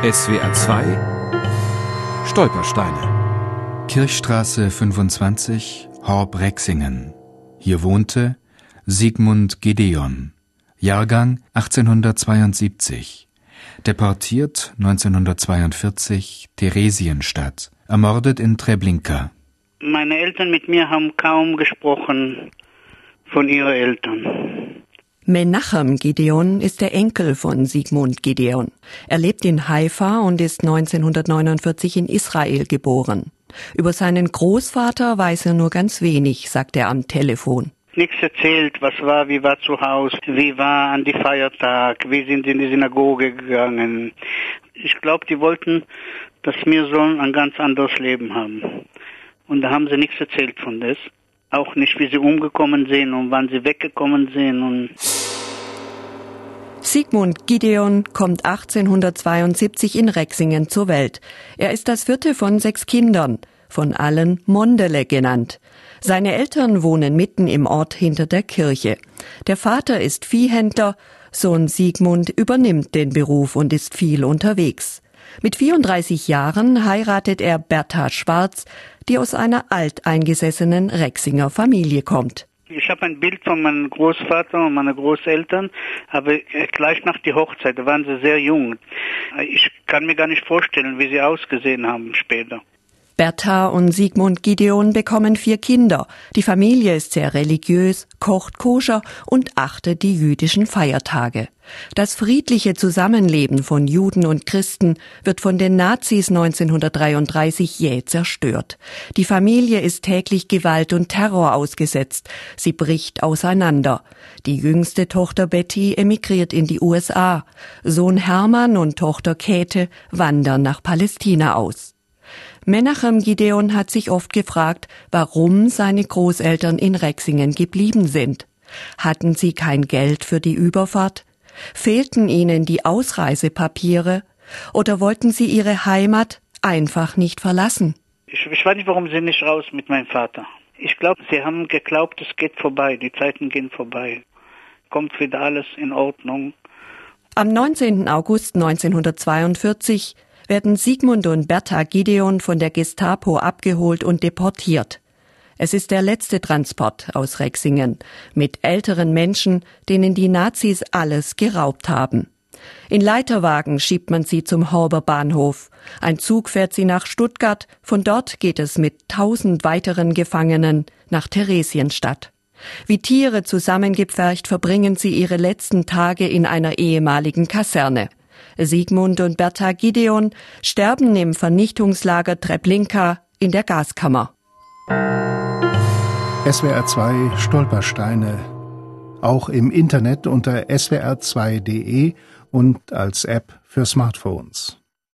SWR 2 Stolpersteine Kirchstraße 25, Horb-Rexingen. Hier wohnte Sigmund Gedeon. Jahrgang 1872. Deportiert 1942 Theresienstadt. Ermordet in Treblinka. Meine Eltern mit mir haben kaum gesprochen von ihren Eltern. Menachem Gideon ist der Enkel von Sigmund Gideon. Er lebt in Haifa und ist 1949 in Israel geboren. Über seinen Großvater weiß er nur ganz wenig, sagt er am Telefon. Nichts erzählt, was war, wie war zu Hause, wie war an die Feiertag, wie sind in die Synagoge gegangen. Ich glaube, die wollten, dass wir so ein ganz anderes Leben haben. Und da haben sie nichts erzählt von das auch nicht, wie sie umgekommen sind und wann sie weggekommen sind. Und Sigmund Gideon kommt 1872 in Rexingen zur Welt. Er ist das vierte von sechs Kindern, von allen Mondele genannt. Seine Eltern wohnen mitten im Ort hinter der Kirche. Der Vater ist Viehhändler, Sohn Sigmund übernimmt den Beruf und ist viel unterwegs. Mit 34 Jahren heiratet er Bertha Schwarz, die aus einer alteingesessenen Rexinger Familie kommt. Ich habe ein Bild von meinem Großvater und meinen Großeltern, aber gleich nach der Hochzeit, da waren sie sehr jung. Ich kann mir gar nicht vorstellen, wie sie ausgesehen haben später. Bertha und Sigmund Gideon bekommen vier Kinder. Die Familie ist sehr religiös, kocht koscher und achtet die jüdischen Feiertage. Das friedliche Zusammenleben von Juden und Christen wird von den Nazis 1933 jäh zerstört. Die Familie ist täglich Gewalt und Terror ausgesetzt. Sie bricht auseinander. Die jüngste Tochter Betty emigriert in die USA. Sohn Hermann und Tochter Käthe wandern nach Palästina aus. Menachem Gideon hat sich oft gefragt, warum seine Großeltern in Rexingen geblieben sind. Hatten sie kein Geld für die Überfahrt? Fehlten ihnen die Ausreisepapiere? Oder wollten sie ihre Heimat einfach nicht verlassen? Ich, ich weiß nicht, warum sie nicht raus mit meinem Vater. Ich glaube, sie haben geglaubt, es geht vorbei, die Zeiten gehen vorbei. Kommt wieder alles in Ordnung. Am 19. August 1942 werden Sigmund und Bertha Gideon von der Gestapo abgeholt und deportiert. Es ist der letzte Transport aus Rexingen mit älteren Menschen, denen die Nazis alles geraubt haben. In Leiterwagen schiebt man sie zum Horber Bahnhof. Ein Zug fährt sie nach Stuttgart, von dort geht es mit tausend weiteren Gefangenen nach Theresienstadt. Wie Tiere zusammengepfercht verbringen sie ihre letzten Tage in einer ehemaligen Kaserne. Sigmund und Bertha Gideon sterben im Vernichtungslager Treblinka in der Gaskammer. SWR 2 Stolpersteine. Auch im Internet unter swr2.de und als App für Smartphones.